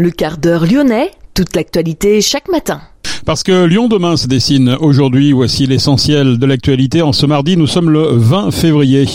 Le quart d'heure lyonnais, toute l'actualité chaque matin. Parce que Lyon demain se dessine aujourd'hui, voici l'essentiel de l'actualité. En ce mardi, nous sommes le 20 février.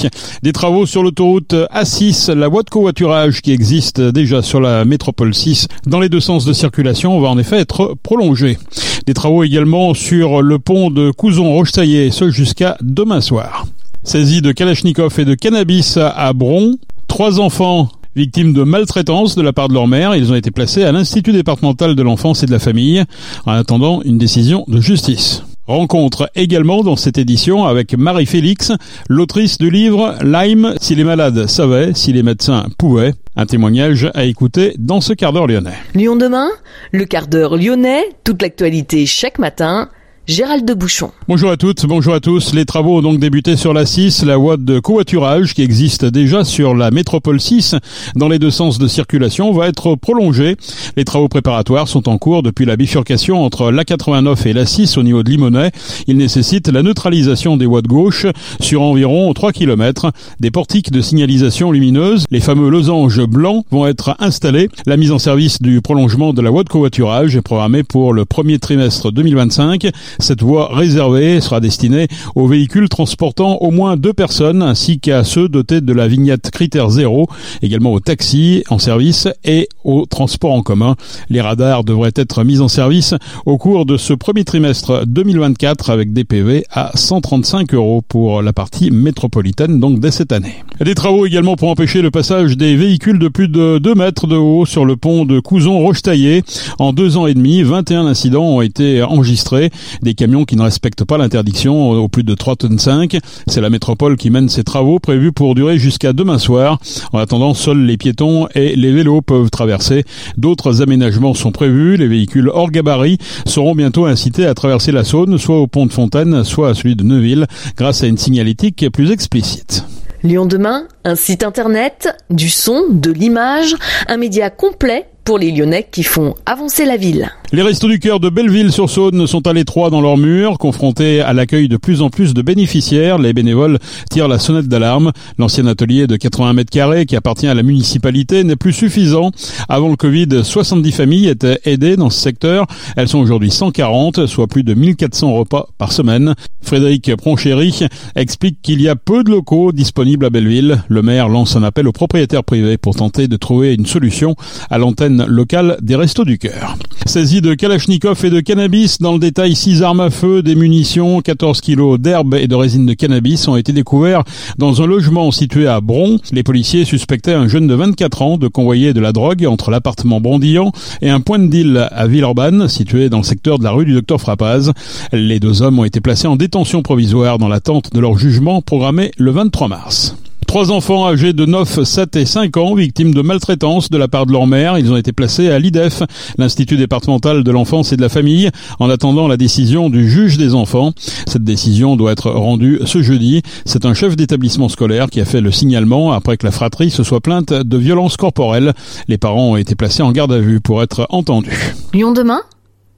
Des travaux sur l'autoroute A6, la voie de covoiturage qui existe déjà sur la métropole 6 dans les deux sens de circulation va en effet être prolongée. Des travaux également sur le pont de Couzon-Rochetaillé, ce jusqu'à demain soir. Saisie de Kalachnikov et de cannabis à Bron, trois enfants Victimes de maltraitance de la part de leur mère, ils ont été placés à l'Institut départemental de l'enfance et de la famille en attendant une décision de justice. Rencontre également dans cette édition avec Marie Félix, l'autrice du livre Lyme, si les malades savaient, si les médecins pouvaient. Un témoignage à écouter dans ce quart d'heure lyonnais. Lyon demain, le quart d'heure lyonnais, toute l'actualité chaque matin Gérald de Bouchon. Bonjour à toutes, bonjour à tous. Les travaux ont donc débuté sur la 6, la voie de covoiturage qui existe déjà sur la métropole 6 dans les deux sens de circulation va être prolongée. Les travaux préparatoires sont en cours depuis la bifurcation entre la 89 et la 6 au niveau de Limonest. Ils nécessitent la neutralisation des voies de gauche sur environ 3 km. Des portiques de signalisation lumineuse, les fameux losanges blancs, vont être installés. La mise en service du prolongement de la voie de covoiturage est programmée pour le premier trimestre 2025. Cette voie réservée sera destinée aux véhicules transportant au moins deux personnes ainsi qu'à ceux dotés de la vignette critère zéro, également aux taxis en service et aux transports en commun. Les radars devraient être mis en service au cours de ce premier trimestre 2024 avec des PV à 135 euros pour la partie métropolitaine donc dès cette année. Des travaux également pour empêcher le passage des véhicules de plus de 2 mètres de haut sur le pont de Couzon-Rochetaillé. En deux ans et demi, 21 incidents ont été enregistrés des camions qui ne respectent pas l'interdiction au plus de 3 tonnes 5. C'est la métropole qui mène ces travaux prévus pour durer jusqu'à demain soir. En attendant, seuls les piétons et les vélos peuvent traverser. D'autres aménagements sont prévus. Les véhicules hors gabarit seront bientôt incités à traverser la Saône, soit au pont de Fontaine, soit à celui de Neuville, grâce à une signalétique plus explicite. Lyon demain, un site internet, du son, de l'image, un média complet pour les Lyonnais qui font avancer la ville. Les Restos du Cœur de Belleville-sur-Saône sont à l'étroit dans leurs murs, confrontés à l'accueil de plus en plus de bénéficiaires. Les bénévoles tirent la sonnette d'alarme. L'ancien atelier de 80 mètres carrés qui appartient à la municipalité n'est plus suffisant. Avant le Covid, 70 familles étaient aidées dans ce secteur. Elles sont aujourd'hui 140, soit plus de 1400 repas par semaine. Frédéric Pronchéry explique qu'il y a peu de locaux disponibles à Belleville. Le maire lance un appel aux propriétaires privés pour tenter de trouver une solution à l'antenne locale des Restos du Cœur. Saisie de Kalachnikov et de cannabis. Dans le détail, 6 armes à feu, des munitions, 14 kilos d'herbe et de résine de cannabis ont été découverts dans un logement situé à Bron. Les policiers suspectaient un jeune de 24 ans de convoyer de la drogue entre l'appartement Brondillant et un point de deal à Villeurbanne, situé dans le secteur de la rue du Docteur Frappaz. Les deux hommes ont été placés en détention provisoire dans l'attente de leur jugement programmé le 23 mars. Trois enfants âgés de 9, 7 et 5 ans, victimes de maltraitance de la part de leur mère. Ils ont été placés à l'IDEF, l'Institut départemental de l'enfance et de la famille, en attendant la décision du juge des enfants. Cette décision doit être rendue ce jeudi. C'est un chef d'établissement scolaire qui a fait le signalement après que la fratrie se soit plainte de violences corporelles. Les parents ont été placés en garde à vue pour être entendus. Lyon demain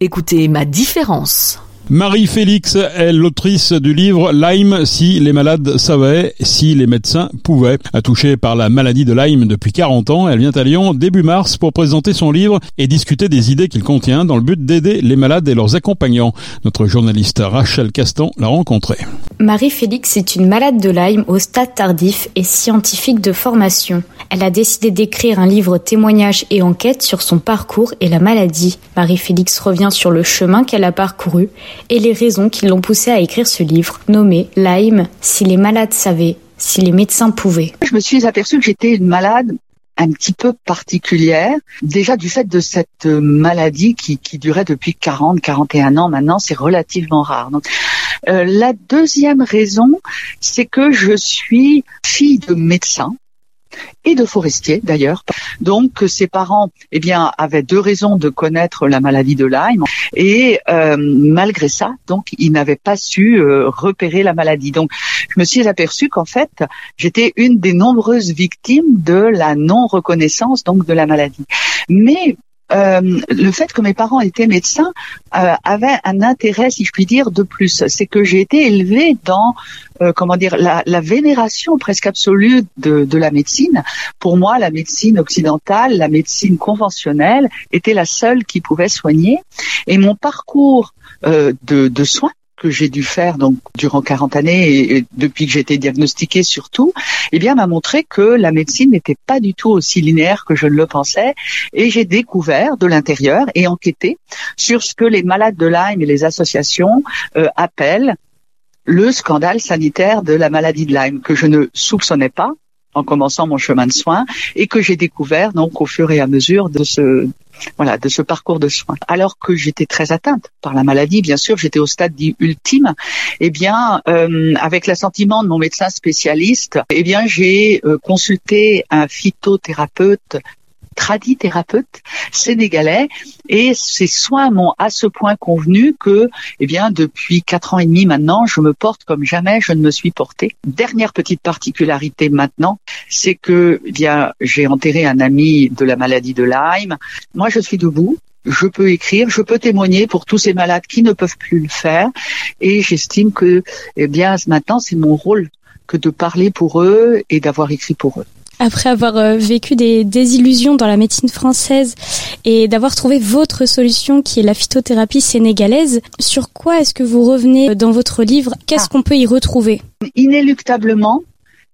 Écoutez ma différence. Marie Félix est l'autrice du livre Lyme si les malades savaient, si les médecins pouvaient. Touchée par la maladie de Lyme depuis 40 ans, elle vient à Lyon début mars pour présenter son livre et discuter des idées qu'il contient dans le but d'aider les malades et leurs accompagnants. Notre journaliste Rachel Castan l'a rencontrée. Marie Félix est une malade de Lyme au stade tardif et scientifique de formation. Elle a décidé d'écrire un livre témoignage et enquête sur son parcours et la maladie. Marie Félix revient sur le chemin qu'elle a parcouru et les raisons qui l'ont poussée à écrire ce livre, nommé Lyme, si les malades savaient, si les médecins pouvaient. Je me suis aperçue que j'étais une malade un petit peu particulière, déjà du fait de cette maladie qui, durait depuis 40, 41 ans maintenant, c'est relativement rare. Euh, la deuxième raison, c'est que je suis fille de médecin et de forestier d'ailleurs. Donc ses parents, eh bien, avaient deux raisons de connaître la maladie de Lyme et euh, malgré ça, donc ils n'avaient pas su euh, repérer la maladie. Donc je me suis aperçue qu'en fait j'étais une des nombreuses victimes de la non reconnaissance donc de la maladie. Mais euh, le fait que mes parents étaient médecins euh, avait un intérêt, si je puis dire, de plus. C'est que j'ai été élevée dans, euh, comment dire, la, la, vénération presque absolue de, de, la médecine. Pour moi, la médecine occidentale, la médecine conventionnelle, était la seule qui pouvait soigner. Et mon parcours euh, de, de soins que j'ai dû faire donc durant 40 années et, depuis que j'ai été diagnostiquée surtout, eh bien m'a montré que la médecine n'était pas du tout aussi linéaire que je ne le pensais. Et j'ai découvert de l'intérieur et enquêté sur ce que les malades de Lyme et les associations euh, appellent le scandale sanitaire de la maladie de Lyme que je ne soupçonnais pas en commençant mon chemin de soins et que j'ai découvert donc au fur et à mesure de ce voilà de ce parcours de soins. Alors que j'étais très atteinte par la maladie, bien sûr, j'étais au stade dit ultime. Eh bien, euh, avec l'assentiment de mon médecin spécialiste, eh bien j'ai euh, consulté un phytothérapeute tradit thérapeute sénégalais et ces soins m'ont à ce point convenu que, eh bien, depuis quatre ans et demi maintenant, je me porte comme jamais je ne me suis portée. Dernière petite particularité maintenant, c'est que, eh bien, j'ai enterré un ami de la maladie de Lyme. Moi, je suis debout je peux écrire, je peux témoigner pour tous ces malades qui ne peuvent plus le faire, et j'estime que, eh bien, maintenant, c'est mon rôle que de parler pour eux et d'avoir écrit pour eux après avoir euh, vécu des désillusions dans la médecine française et d'avoir trouvé votre solution qui est la phytothérapie sénégalaise, sur quoi est-ce que vous revenez dans votre livre? Qu'est-ce ah. qu'on peut y retrouver? Inéluctablement,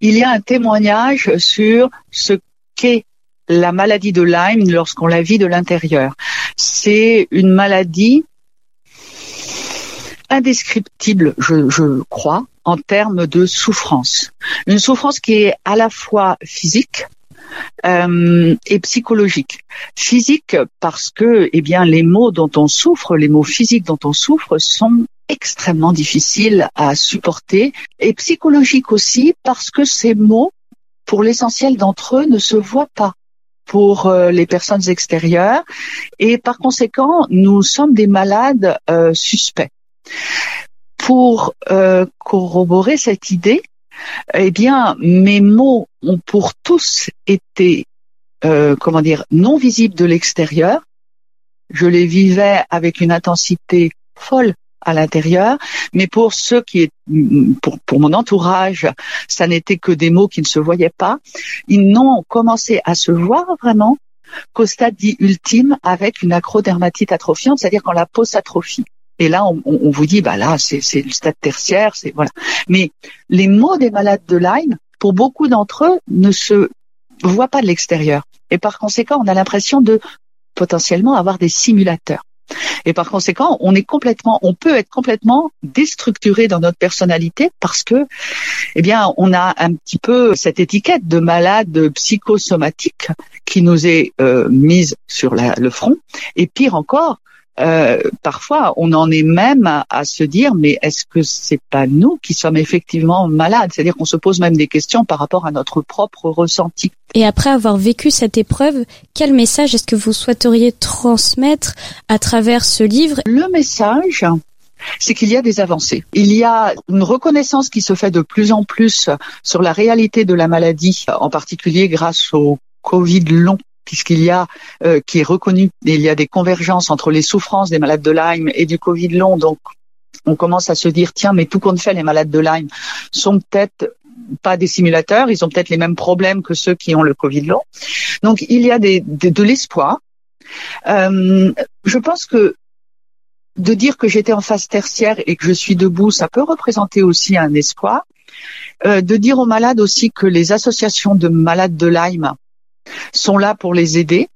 il y a un témoignage sur ce qu'est la maladie de Lyme lorsqu'on la vit de l'intérieur. C'est une maladie indescriptible, je, je crois, en termes de souffrance. Une souffrance qui est à la fois physique, euh, et psychologique. Physique parce que, eh bien, les mots dont on souffre, les mots physiques dont on souffre, sont extrêmement difficiles à supporter, et psychologique aussi parce que ces mots, pour l'essentiel d'entre eux, ne se voient pas pour euh, les personnes extérieures, et par conséquent, nous sommes des malades euh, suspects pour euh, corroborer cette idée, eh bien, mes mots ont pour tous été, euh, comment dire, non visibles de l'extérieur. Je les vivais avec une intensité folle à l'intérieur, mais pour ceux qui pour, pour mon entourage, ça n'était que des mots qui ne se voyaient pas. Ils n'ont commencé à se voir vraiment qu'au stade dit ultime avec une acrodermatite atrophiante, c'est-à-dire quand la peau s'atrophie. Et là, on, vous dit, bah là, c'est le stade tertiaire, c'est voilà. Mais les mots des malades de Lyme, pour beaucoup d'entre eux, ne se voient pas de l'extérieur. Et par conséquent, on a l'impression de potentiellement avoir des simulateurs. Et par conséquent, on est complètement, on peut être complètement déstructuré dans notre personnalité parce que, eh bien, on a un petit peu cette étiquette de malade psychosomatique qui nous est euh, mise sur le front. Et pire encore, euh, parfois, on en est même à, se dire, mais est-ce que c'est pas nous qui sommes effectivement malades? C'est-à-dire qu'on se pose même des questions par rapport à notre propre ressenti. Et après avoir vécu cette épreuve, quel message est-ce que vous souhaiteriez transmettre à travers ce livre? Le message, c'est qu'il y a des avancées. Il y a une reconnaissance qui se fait de plus en plus sur la réalité de la maladie, en particulier grâce au Covid long puisqu'il y a, euh, qui est reconnu, il y a des convergences entre les souffrances des malades de Lyme et du Covid long. Donc, on commence à se dire, tiens, mais tout compte fait, les malades de Lyme sont peut-être pas des simulateurs, ils ont peut-être les mêmes problèmes que ceux qui ont le Covid long. Donc, il y a des, de l'espoir. Euh, je pense que de dire que j'étais en phase tertiaire et que je suis debout, ça peut représenter aussi un espoir. Euh, de dire aux malades aussi que les associations de malades de Lyme sont là pour les aider,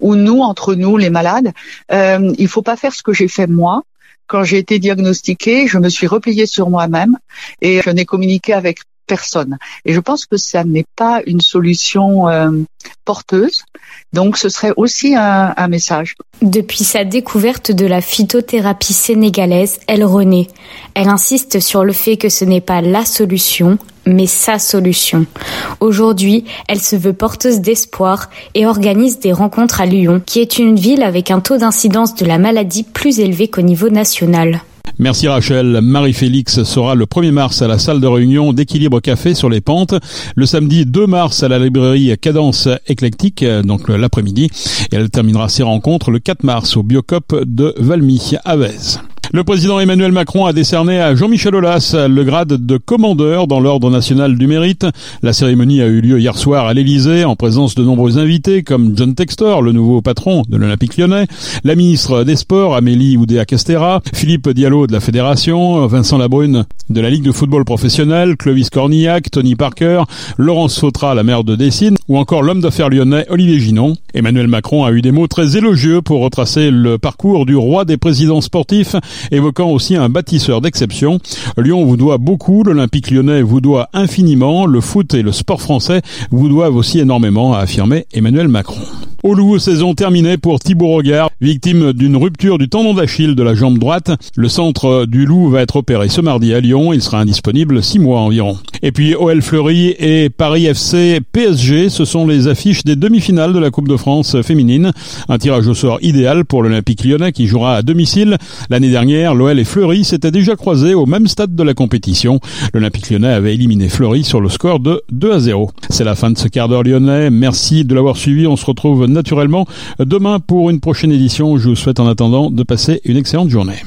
ou nous, entre nous, les malades, euh, il faut pas faire ce que j'ai fait moi. Quand j'ai été diagnostiquée, je me suis repliée sur moi-même et je n'ai communiqué avec personne. Et je pense que ça n'est pas une solution euh, porteuse. Donc ce serait aussi un, un, message. Depuis sa découverte de la phytothérapie sénégalaise, elle renaît. Elle insiste sur le fait que ce n'est pas la solution, mais sa solution. Aujourd'hui, elle se veut porteuse d'espoir et organise des rencontres à Lyon, qui est une ville avec un taux d'incidence de la maladie plus élevé qu'au niveau national. Merci Rachel. Marie-Félix sera le 1er mars à la salle de réunion d'Équilibre Café sur les Pentes, le samedi 2 mars à la librairie Cadence Éclectique, donc l'après-midi, et elle terminera ses rencontres le 4 mars au Biocop de Valmy à. Le président Emmanuel Macron a décerné à Jean-Michel Aulas le grade de commandeur dans l'ordre national du mérite. La cérémonie a eu lieu hier soir à l'Élysée en présence de nombreux invités comme John Textor, le nouveau patron de l'Olympique lyonnais, la ministre des Sports Amélie Oudéa-Castera, Philippe Diallo de la Fédération, Vincent Labrune de la Ligue de football professionnel, Clovis Cornillac, Tony Parker, Laurence Fautra, la maire de Dessine, ou encore l'homme d'affaires lyonnais Olivier Ginon. Emmanuel Macron a eu des mots très élogieux pour retracer le parcours du roi des présidents sportifs évoquant aussi un bâtisseur d'exception. Lyon vous doit beaucoup, l'Olympique lyonnais vous doit infiniment, le foot et le sport français vous doivent aussi énormément, a affirmé Emmanuel Macron. Au Loup, saison terminée pour Thibaut Regard, victime d'une rupture du tendon d'Achille de la jambe droite. Le centre du Loup va être opéré ce mardi à Lyon. Il sera indisponible six mois environ. Et puis OL Fleury et Paris FC PSG, ce sont les affiches des demi-finales de la Coupe de France féminine. Un tirage au sort idéal pour l'Olympique lyonnais qui jouera à domicile. L'année dernière, l'OL et Fleury s'étaient déjà croisés au même stade de la compétition. L'Olympique lyonnais avait éliminé Fleury sur le score de 2 à 0. C'est la fin de ce quart d'heure lyonnais. Merci de l'avoir suivi. On se retrouve naturellement demain pour une prochaine édition. Je vous souhaite en attendant de passer une excellente journée.